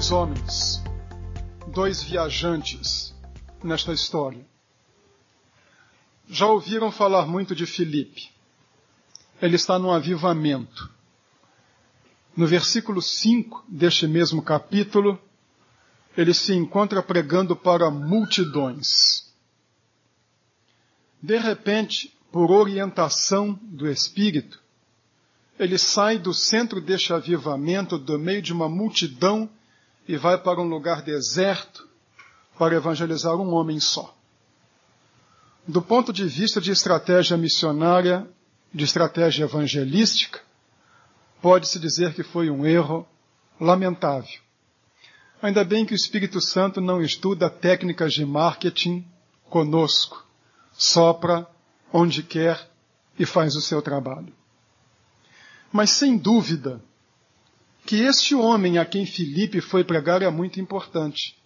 dois homens, dois viajantes nesta história. Já ouviram falar muito de Filipe. Ele está num avivamento. No versículo 5 deste mesmo capítulo, ele se encontra pregando para multidões. De repente, por orientação do Espírito, ele sai do centro deste avivamento, do meio de uma multidão, e vai para um lugar deserto para evangelizar um homem só. Do ponto de vista de estratégia missionária, de estratégia evangelística, pode-se dizer que foi um erro lamentável. Ainda bem que o Espírito Santo não estuda técnicas de marketing conosco, sopra onde quer e faz o seu trabalho. Mas sem dúvida que este homem a quem Filipe foi pregar é muito importante.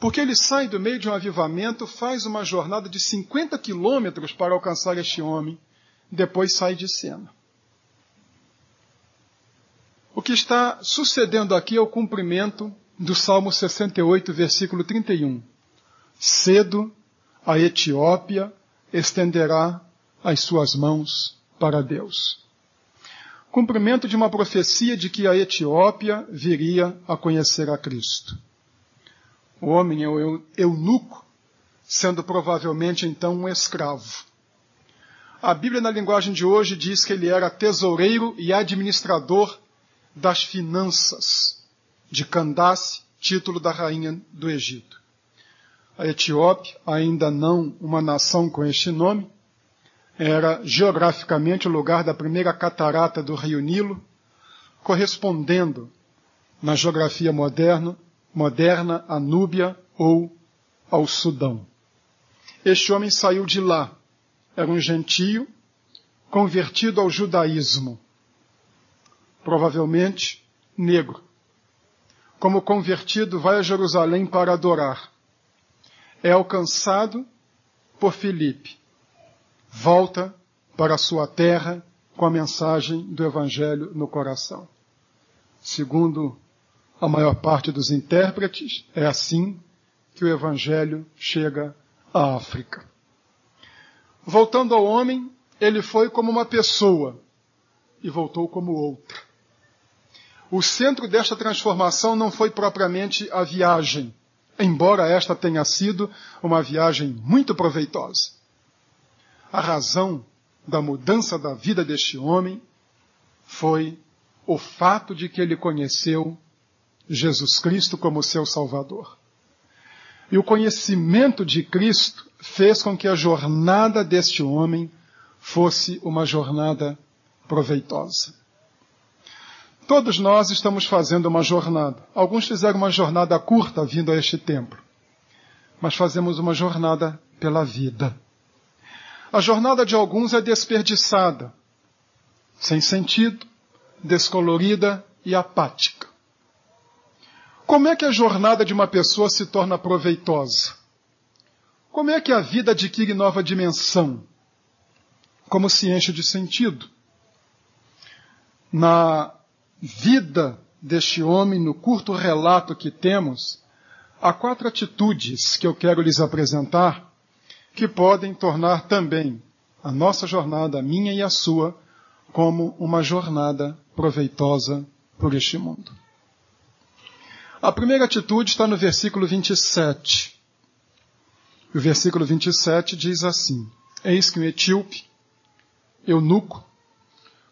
Porque ele sai do meio de um avivamento, faz uma jornada de 50 quilômetros para alcançar este homem, depois sai de cena. O que está sucedendo aqui é o cumprimento do Salmo 68, versículo 31. Cedo a Etiópia estenderá as suas mãos para Deus cumprimento de uma profecia de que a Etiópia viria a conhecer a Cristo. O homem é o eunuco, sendo provavelmente então um escravo. A Bíblia, na linguagem de hoje, diz que ele era tesoureiro e administrador das finanças de Candace, título da rainha do Egito. A Etiópia, ainda não uma nação com este nome, era geograficamente o lugar da primeira catarata do rio Nilo, correspondendo na geografia moderna, moderna a Núbia ou ao Sudão. Este homem saiu de lá. Era um gentio convertido ao judaísmo. Provavelmente negro. Como convertido, vai a Jerusalém para adorar. É alcançado por Filipe volta para a sua terra com a mensagem do Evangelho no coração. Segundo a maior parte dos intérpretes, é assim que o Evangelho chega à África. Voltando ao homem, ele foi como uma pessoa e voltou como outra. O centro desta transformação não foi propriamente a viagem, embora esta tenha sido uma viagem muito proveitosa. A razão da mudança da vida deste homem foi o fato de que ele conheceu Jesus Cristo como seu Salvador. E o conhecimento de Cristo fez com que a jornada deste homem fosse uma jornada proveitosa. Todos nós estamos fazendo uma jornada. Alguns fizeram uma jornada curta vindo a este templo. Mas fazemos uma jornada pela vida. A jornada de alguns é desperdiçada, sem sentido, descolorida e apática. Como é que a jornada de uma pessoa se torna proveitosa? Como é que a vida adquire nova dimensão? Como se enche de sentido? Na vida deste homem, no curto relato que temos, há quatro atitudes que eu quero lhes apresentar que podem tornar também a nossa jornada, a minha e a sua, como uma jornada proveitosa por este mundo. A primeira atitude está no versículo 27. O versículo 27 diz assim: Eis que um etíope, eunuco,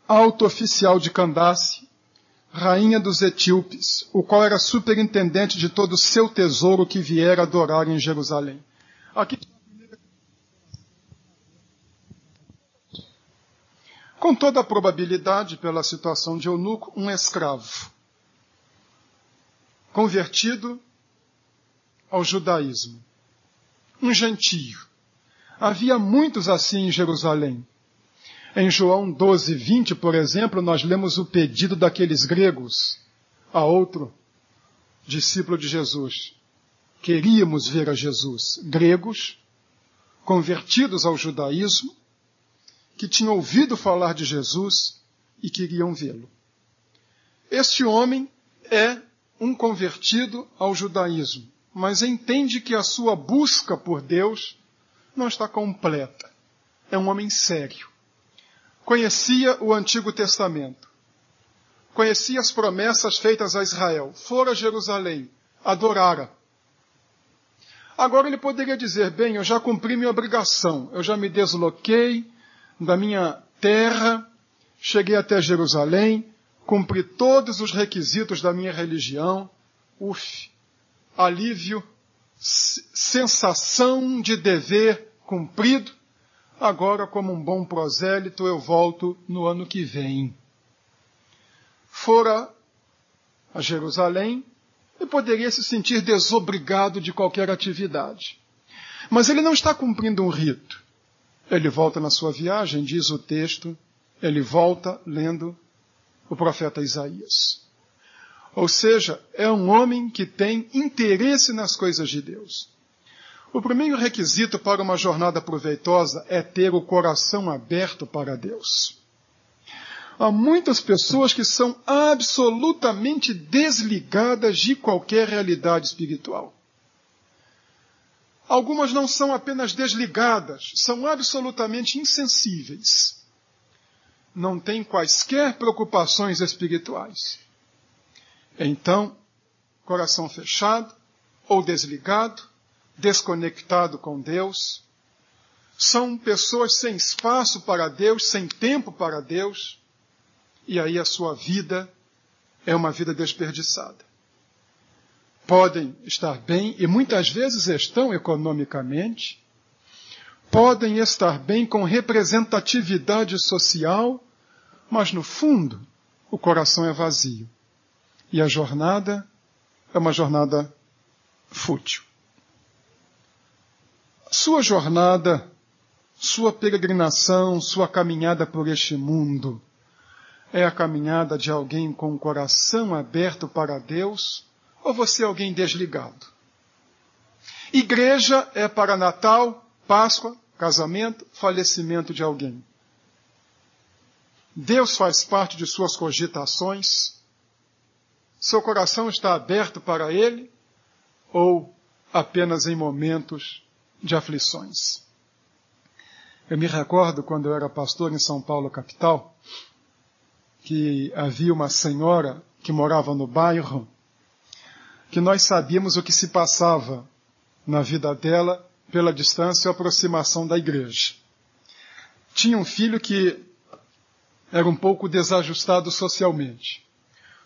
alto oficial de Candace, rainha dos etíopes, o qual era superintendente de todo o seu tesouro que viera adorar em Jerusalém. Aqui Com toda a probabilidade, pela situação de eunuco, um escravo, convertido ao judaísmo, um gentio. Havia muitos assim em Jerusalém. Em João 12, 20, por exemplo, nós lemos o pedido daqueles gregos a outro discípulo de Jesus. Queríamos ver a Jesus. Gregos, convertidos ao judaísmo, que tinham ouvido falar de Jesus e queriam vê-lo. Este homem é um convertido ao judaísmo, mas entende que a sua busca por Deus não está completa. É um homem sério. Conhecia o Antigo Testamento. Conhecia as promessas feitas a Israel. Fora a Jerusalém. Adorara. Agora ele poderia dizer: bem, eu já cumpri minha obrigação. Eu já me desloquei da minha terra, cheguei até Jerusalém, cumpri todos os requisitos da minha religião. Uf, alívio, sensação de dever cumprido. Agora, como um bom prosélito, eu volto no ano que vem. Fora a Jerusalém e poderia se sentir desobrigado de qualquer atividade. Mas ele não está cumprindo um rito. Ele volta na sua viagem, diz o texto, ele volta lendo o profeta Isaías. Ou seja, é um homem que tem interesse nas coisas de Deus. O primeiro requisito para uma jornada proveitosa é ter o coração aberto para Deus. Há muitas pessoas que são absolutamente desligadas de qualquer realidade espiritual. Algumas não são apenas desligadas, são absolutamente insensíveis. Não têm quaisquer preocupações espirituais. Então, coração fechado ou desligado, desconectado com Deus, são pessoas sem espaço para Deus, sem tempo para Deus, e aí a sua vida é uma vida desperdiçada podem estar bem e muitas vezes estão economicamente, podem estar bem com representatividade social, mas no fundo o coração é vazio. E a jornada é uma jornada fútil. Sua jornada, sua peregrinação, sua caminhada por este mundo é a caminhada de alguém com o coração aberto para Deus ou você é alguém desligado? Igreja é para Natal, Páscoa, casamento, falecimento de alguém. Deus faz parte de suas cogitações? Seu coração está aberto para Ele? Ou apenas em momentos de aflições? Eu me recordo quando eu era pastor em São Paulo, capital, que havia uma senhora que morava no bairro que nós sabíamos o que se passava na vida dela pela distância e aproximação da igreja. Tinha um filho que era um pouco desajustado socialmente.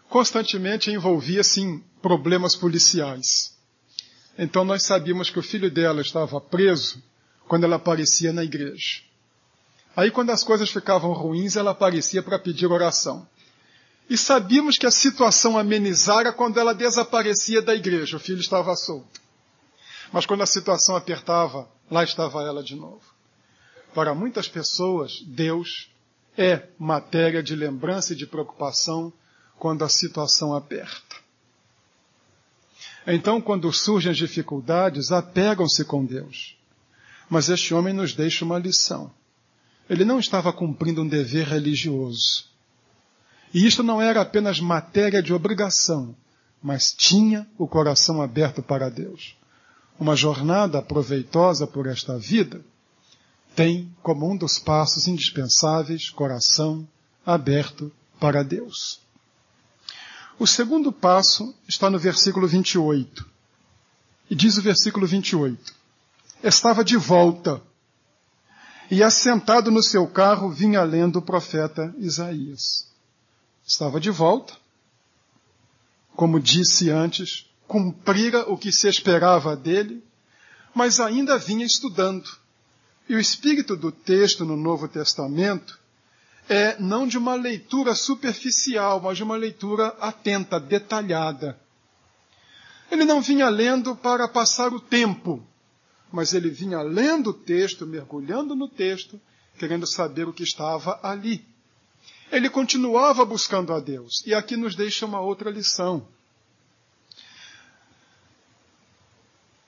Constantemente envolvia-se em problemas policiais. Então nós sabíamos que o filho dela estava preso quando ela aparecia na igreja. Aí quando as coisas ficavam ruins, ela aparecia para pedir oração. E sabíamos que a situação amenizara quando ela desaparecia da igreja, o filho estava solto. Mas quando a situação apertava, lá estava ela de novo. Para muitas pessoas, Deus é matéria de lembrança e de preocupação quando a situação aperta. Então, quando surgem as dificuldades, apegam-se com Deus. Mas este homem nos deixa uma lição. Ele não estava cumprindo um dever religioso. E isto não era apenas matéria de obrigação, mas tinha o coração aberto para Deus. Uma jornada proveitosa por esta vida tem como um dos passos indispensáveis coração aberto para Deus. O segundo passo está no versículo 28. E diz o versículo 28: Estava de volta e assentado no seu carro vinha lendo o profeta Isaías estava de volta. Como disse antes, cumprira o que se esperava dele, mas ainda vinha estudando. E o espírito do texto no Novo Testamento é não de uma leitura superficial, mas de uma leitura atenta, detalhada. Ele não vinha lendo para passar o tempo, mas ele vinha lendo o texto, mergulhando no texto, querendo saber o que estava ali ele continuava buscando a Deus. E aqui nos deixa uma outra lição.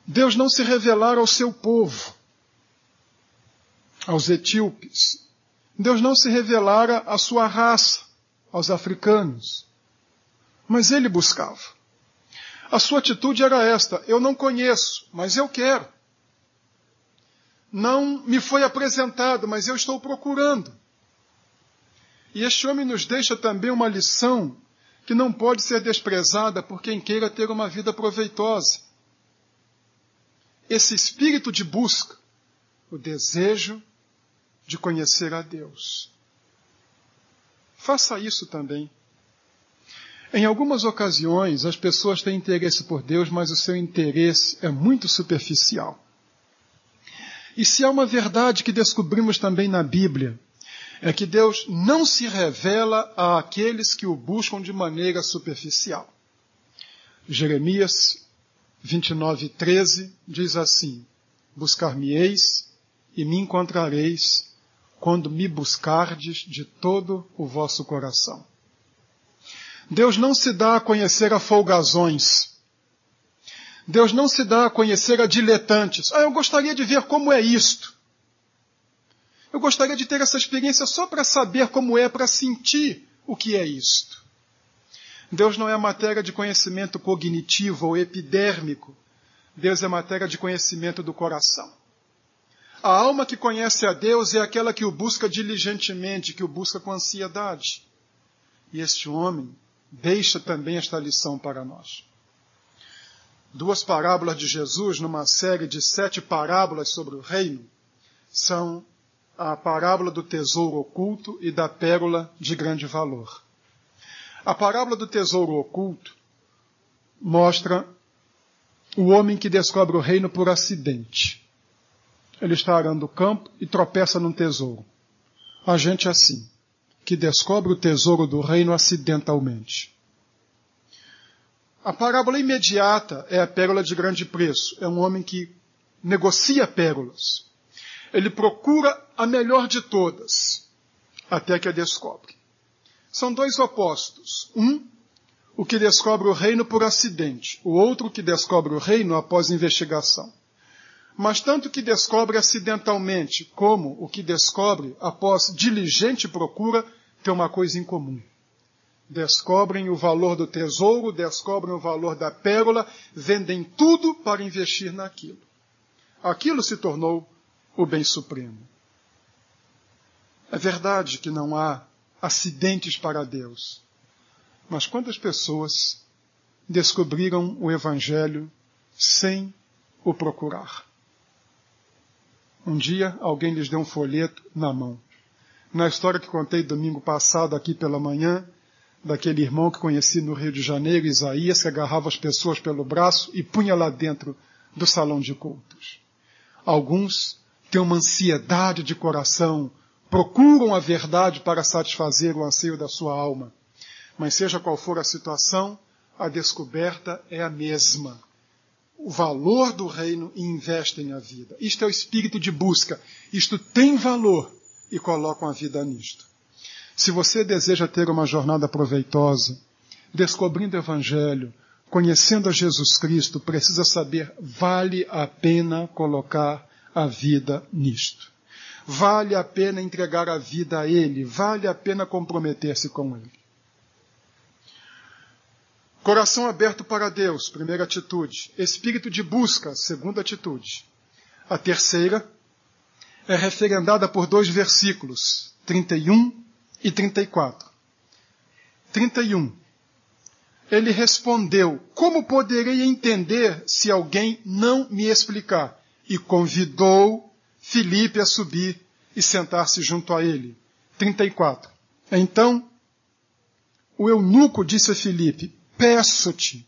Deus não se revelara ao seu povo, aos etíopes. Deus não se revelara à sua raça, aos africanos. Mas ele buscava. A sua atitude era esta: eu não conheço, mas eu quero. Não me foi apresentado, mas eu estou procurando. E este homem nos deixa também uma lição que não pode ser desprezada por quem queira ter uma vida proveitosa. Esse espírito de busca, o desejo de conhecer a Deus. Faça isso também. Em algumas ocasiões, as pessoas têm interesse por Deus, mas o seu interesse é muito superficial. E se há uma verdade que descobrimos também na Bíblia, é que Deus não se revela àqueles que o buscam de maneira superficial. Jeremias 29, 13 diz assim: Buscar-me-eis e me encontrareis quando me buscardes de todo o vosso coração. Deus não se dá a conhecer a folgazões. Deus não se dá a conhecer a diletantes. Ah, eu gostaria de ver como é isto. Eu gostaria de ter essa experiência só para saber como é, para sentir o que é isto. Deus não é matéria de conhecimento cognitivo ou epidérmico. Deus é matéria de conhecimento do coração. A alma que conhece a Deus é aquela que o busca diligentemente, que o busca com ansiedade. E este homem deixa também esta lição para nós. Duas parábolas de Jesus, numa série de sete parábolas sobre o reino, são a parábola do tesouro oculto e da pérola de grande valor. A parábola do tesouro oculto mostra o homem que descobre o reino por acidente. Ele está arando o campo e tropeça num tesouro. A gente é assim que descobre o tesouro do reino acidentalmente. A parábola imediata é a pérola de grande preço. É um homem que negocia pérolas. Ele procura a melhor de todas, até que a descobre. São dois opostos. Um, o que descobre o reino por acidente. O outro que descobre o reino após investigação. Mas tanto que descobre acidentalmente como o que descobre após diligente procura tem uma coisa em comum. Descobrem o valor do tesouro, descobrem o valor da pérola, vendem tudo para investir naquilo. Aquilo se tornou o bem supremo. É verdade que não há acidentes para Deus. Mas quantas pessoas descobriram o Evangelho sem o procurar? Um dia alguém lhes deu um folheto na mão. Na história que contei domingo passado aqui pela manhã, daquele irmão que conheci no Rio de Janeiro, Isaías, que agarrava as pessoas pelo braço e punha lá dentro do salão de cultos. Alguns têm uma ansiedade de coração, procuram a verdade para satisfazer o anseio da sua alma. Mas seja qual for a situação, a descoberta é a mesma o valor do reino e investem a vida. Isto é o espírito de busca. Isto tem valor e colocam a vida nisto. Se você deseja ter uma jornada proveitosa, descobrindo o Evangelho, conhecendo a Jesus Cristo, precisa saber, vale a pena colocar a vida nisto. Vale a pena entregar a vida a Ele, vale a pena comprometer-se com Ele. Coração aberto para Deus, primeira atitude. Espírito de busca, segunda atitude. A terceira é referendada por dois versículos, 31 e 34. 31. Ele respondeu: Como poderei entender se alguém não me explicar? E convidou Filipe a subir e sentar-se junto a ele. 34. Então, o eunuco disse a Filipe: Peço-te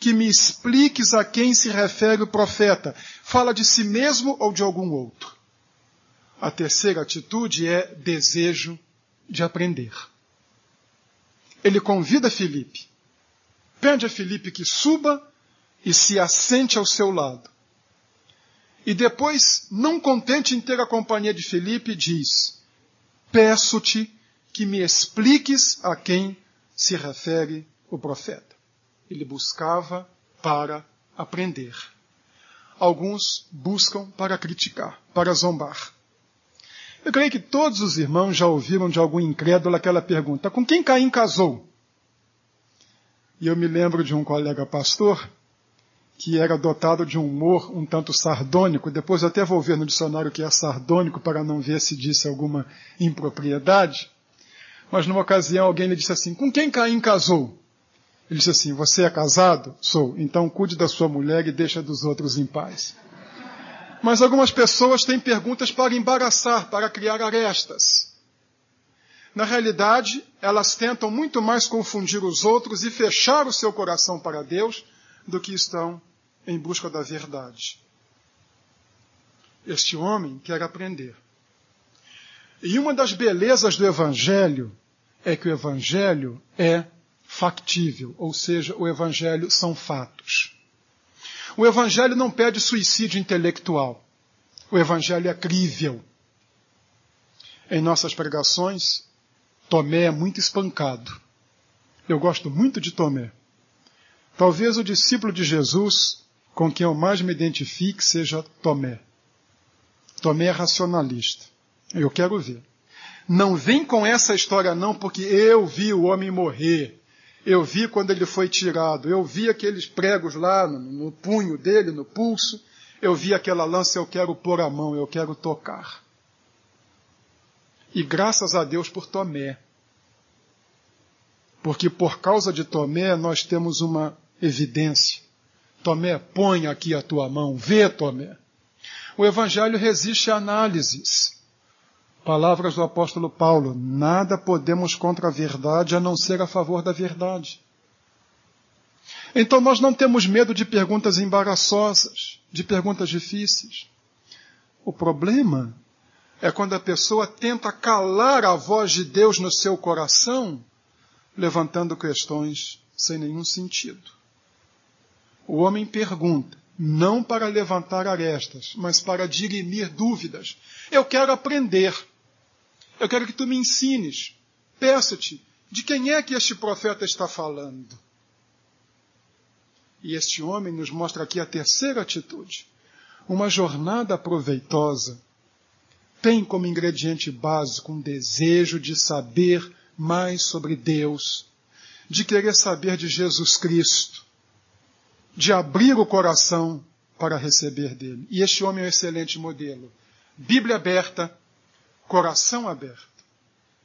que me expliques a quem se refere o profeta. Fala de si mesmo ou de algum outro? A terceira atitude é desejo de aprender. Ele convida Felipe, pede a Felipe que suba e se assente ao seu lado. E depois, não contente em ter a companhia de Felipe, diz: Peço-te que me expliques a quem se refere o profeta. Ele buscava para aprender. Alguns buscam para criticar, para zombar. Eu creio que todos os irmãos já ouviram de algum incrédulo aquela pergunta: com quem Caim casou? E eu me lembro de um colega pastor que era dotado de um humor um tanto sardônico. Depois eu até vou ver no dicionário que é sardônico para não ver se disse alguma impropriedade. Mas numa ocasião alguém lhe disse assim: Com quem Caim casou? Ele disse assim: Você é casado? Sou. Então cuide da sua mulher e deixa dos outros em paz. Mas algumas pessoas têm perguntas para embaraçar, para criar arestas. Na realidade, elas tentam muito mais confundir os outros e fechar o seu coração para Deus do que estão em busca da verdade. Este homem quer aprender. E uma das belezas do Evangelho é que o Evangelho é factível, ou seja, o Evangelho são fatos. O Evangelho não pede suicídio intelectual. O Evangelho é crível. Em nossas pregações, Tomé é muito espancado. Eu gosto muito de Tomé. Talvez o discípulo de Jesus com quem eu mais me identifique seja Tomé. Tomé é racionalista. Eu quero ver. Não vem com essa história não, porque eu vi o homem morrer. Eu vi quando ele foi tirado. Eu vi aqueles pregos lá no, no punho dele, no pulso. Eu vi aquela lança, eu quero pôr a mão, eu quero tocar. E graças a Deus por Tomé. Porque por causa de Tomé nós temos uma evidência. Tomé, põe aqui a tua mão, vê, Tomé. O Evangelho resiste a análises. Palavras do apóstolo Paulo: nada podemos contra a verdade a não ser a favor da verdade. Então nós não temos medo de perguntas embaraçosas, de perguntas difíceis. O problema é quando a pessoa tenta calar a voz de Deus no seu coração, levantando questões sem nenhum sentido. O homem pergunta, não para levantar arestas, mas para dirimir dúvidas. Eu quero aprender. Eu quero que tu me ensines. Peço-te, de quem é que este profeta está falando? E este homem nos mostra aqui a terceira atitude. Uma jornada proveitosa tem como ingrediente básico um desejo de saber mais sobre Deus, de querer saber de Jesus Cristo, de abrir o coração para receber dele. E este homem é um excelente modelo. Bíblia aberta, coração aberto.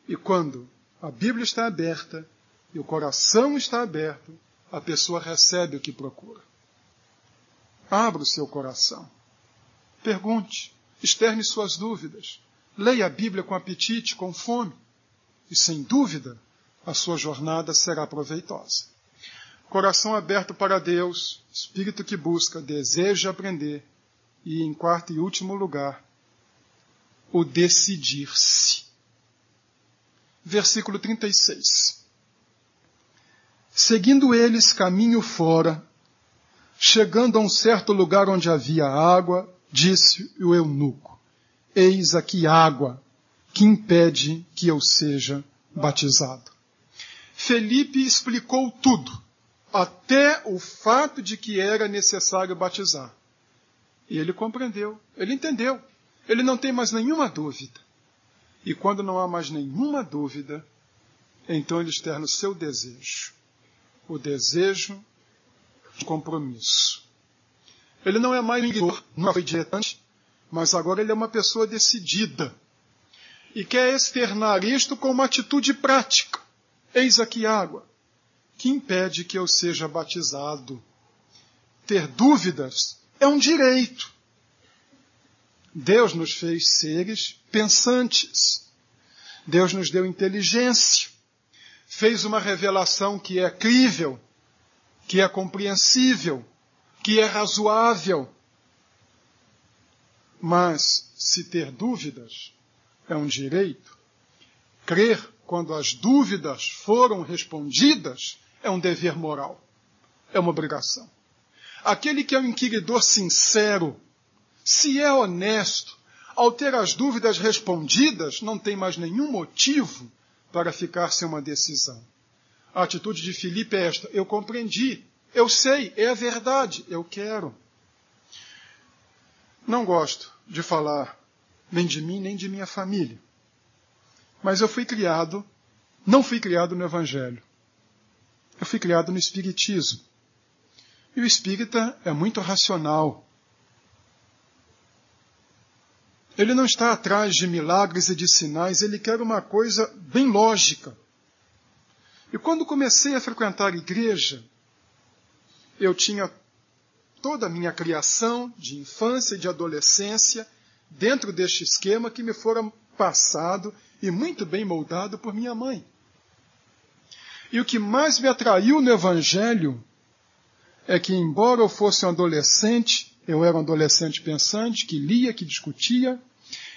E quando a Bíblia está aberta e o coração está aberto, a pessoa recebe o que procura. Abra o seu coração. Pergunte, externe suas dúvidas. Leia a Bíblia com apetite, com fome. E sem dúvida, a sua jornada será proveitosa. Coração aberto para Deus, espírito que busca, deseja aprender. E, em quarto e último lugar, o decidir-se. Versículo 36. Seguindo eles caminho fora, chegando a um certo lugar onde havia água, disse o eunuco: Eis aqui água, que impede que eu seja batizado. Felipe explicou tudo até o fato de que era necessário batizar. E ele compreendeu, ele entendeu. Ele não tem mais nenhuma dúvida. E quando não há mais nenhuma dúvida, então ele externa o seu desejo. O desejo de compromisso. Ele não é mais um não foi diretante, mas agora ele é uma pessoa decidida. E quer externar isto com uma atitude prática. Eis aqui água que impede que eu seja batizado. Ter dúvidas é um direito. Deus nos fez seres pensantes. Deus nos deu inteligência. Fez uma revelação que é crível, que é compreensível, que é razoável. Mas se ter dúvidas é um direito, crer quando as dúvidas foram respondidas é um dever moral, é uma obrigação. Aquele que é um inquiridor sincero, se é honesto, ao ter as dúvidas respondidas, não tem mais nenhum motivo para ficar sem uma decisão. A atitude de Filipe é esta: eu compreendi, eu sei, é a verdade, eu quero. Não gosto de falar nem de mim, nem de minha família. Mas eu fui criado, não fui criado no Evangelho. Eu fui criado no Espiritismo. E o espírita é muito racional. Ele não está atrás de milagres e de sinais, ele quer uma coisa bem lógica. E quando comecei a frequentar a igreja, eu tinha toda a minha criação de infância e de adolescência dentro deste esquema que me fora passado e muito bem moldado por minha mãe. E o que mais me atraiu no Evangelho é que, embora eu fosse um adolescente, eu era um adolescente pensante, que lia, que discutia,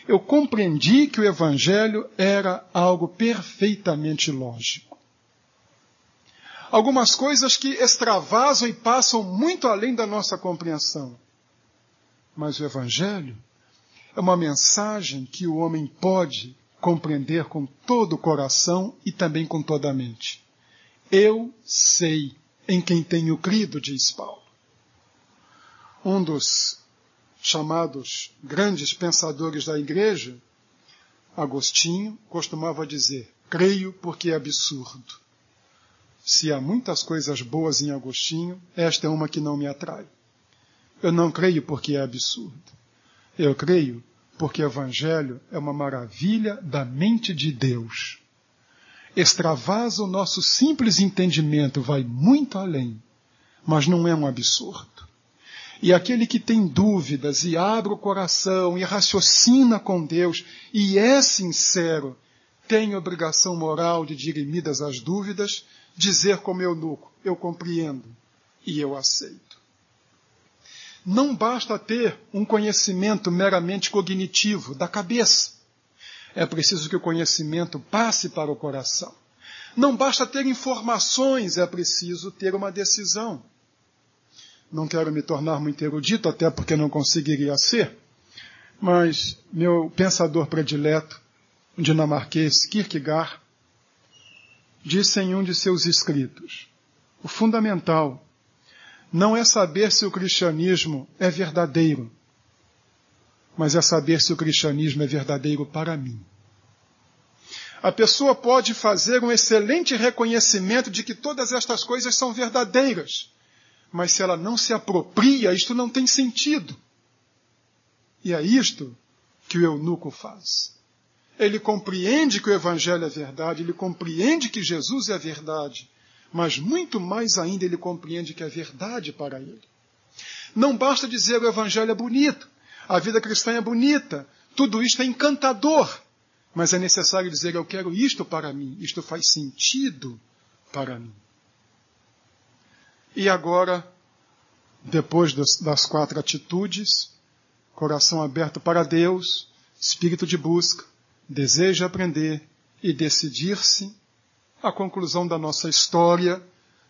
eu compreendi que o Evangelho era algo perfeitamente lógico. Algumas coisas que extravasam e passam muito além da nossa compreensão. Mas o Evangelho é uma mensagem que o homem pode compreender com todo o coração e também com toda a mente. Eu sei em quem tenho crido, diz Paulo. Um dos chamados grandes pensadores da igreja, Agostinho, costumava dizer: creio porque é absurdo. Se há muitas coisas boas em Agostinho, esta é uma que não me atrai. Eu não creio porque é absurdo. Eu creio porque o Evangelho é uma maravilha da mente de Deus extravasa o nosso simples entendimento, vai muito além, mas não é um absurdo. E aquele que tem dúvidas e abre o coração e raciocina com Deus e é sincero, tem obrigação moral de dirimidas as dúvidas, dizer como eunuco, eu compreendo e eu aceito. Não basta ter um conhecimento meramente cognitivo da cabeça é preciso que o conhecimento passe para o coração. Não basta ter informações, é preciso ter uma decisão. Não quero me tornar muito erudito, até porque não conseguiria ser, mas meu pensador predileto, o dinamarquês Kierkegaard, disse em um de seus escritos: o fundamental não é saber se o cristianismo é verdadeiro, mas é saber se o cristianismo é verdadeiro para mim. A pessoa pode fazer um excelente reconhecimento de que todas estas coisas são verdadeiras, mas se ela não se apropria, isto não tem sentido. E é isto que o eunuco faz. Ele compreende que o Evangelho é verdade, ele compreende que Jesus é a verdade, mas muito mais ainda ele compreende que é verdade para ele. Não basta dizer o Evangelho é bonito, a vida cristã é bonita, tudo isto é encantador. Mas é necessário dizer: eu quero isto para mim, isto faz sentido para mim. E agora, depois das, quatro atitudes, coração aberto para Deus, espírito de busca, desejo aprender e decidir-se, a conclusão da nossa história,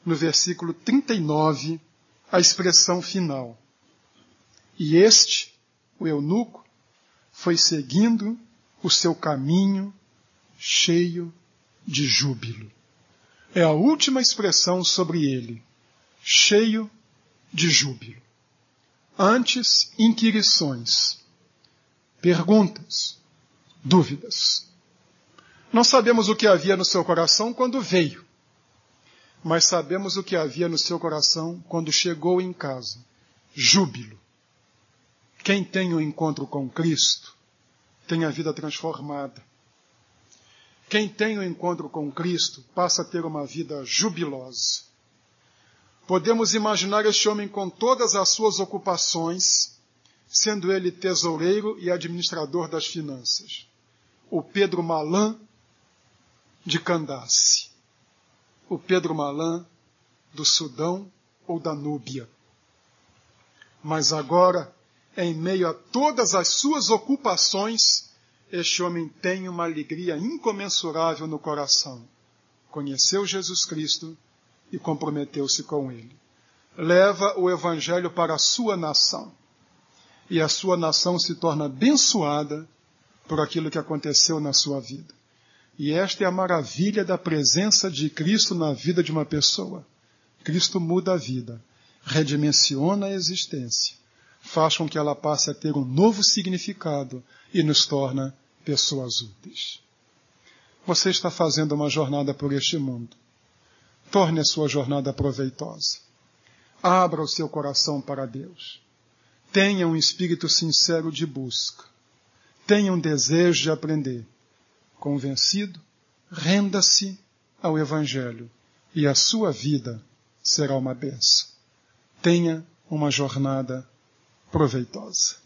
no versículo 39, a expressão final. E este o eunuco foi seguindo o seu caminho cheio de júbilo. É a última expressão sobre ele, cheio de júbilo. Antes, inquirições, perguntas, dúvidas. Não sabemos o que havia no seu coração quando veio, mas sabemos o que havia no seu coração quando chegou em casa. Júbilo. Quem tem o um encontro com Cristo tem a vida transformada. Quem tem o um encontro com Cristo passa a ter uma vida jubilosa. Podemos imaginar este homem com todas as suas ocupações, sendo ele tesoureiro e administrador das finanças. O Pedro Malan de Candace. O Pedro Malan do Sudão ou da Núbia. Mas agora em meio a todas as suas ocupações, este homem tem uma alegria incomensurável no coração. Conheceu Jesus Cristo e comprometeu-se com ele. Leva o evangelho para a sua nação. E a sua nação se torna abençoada por aquilo que aconteceu na sua vida. E esta é a maravilha da presença de Cristo na vida de uma pessoa. Cristo muda a vida, redimensiona a existência faz com que ela passe a ter um novo significado e nos torna pessoas úteis. Você está fazendo uma jornada por este mundo. Torne a sua jornada proveitosa. Abra o seu coração para Deus. Tenha um espírito sincero de busca. Tenha um desejo de aprender. Convencido, renda-se ao Evangelho e a sua vida será uma benção. Tenha uma jornada proveitosa.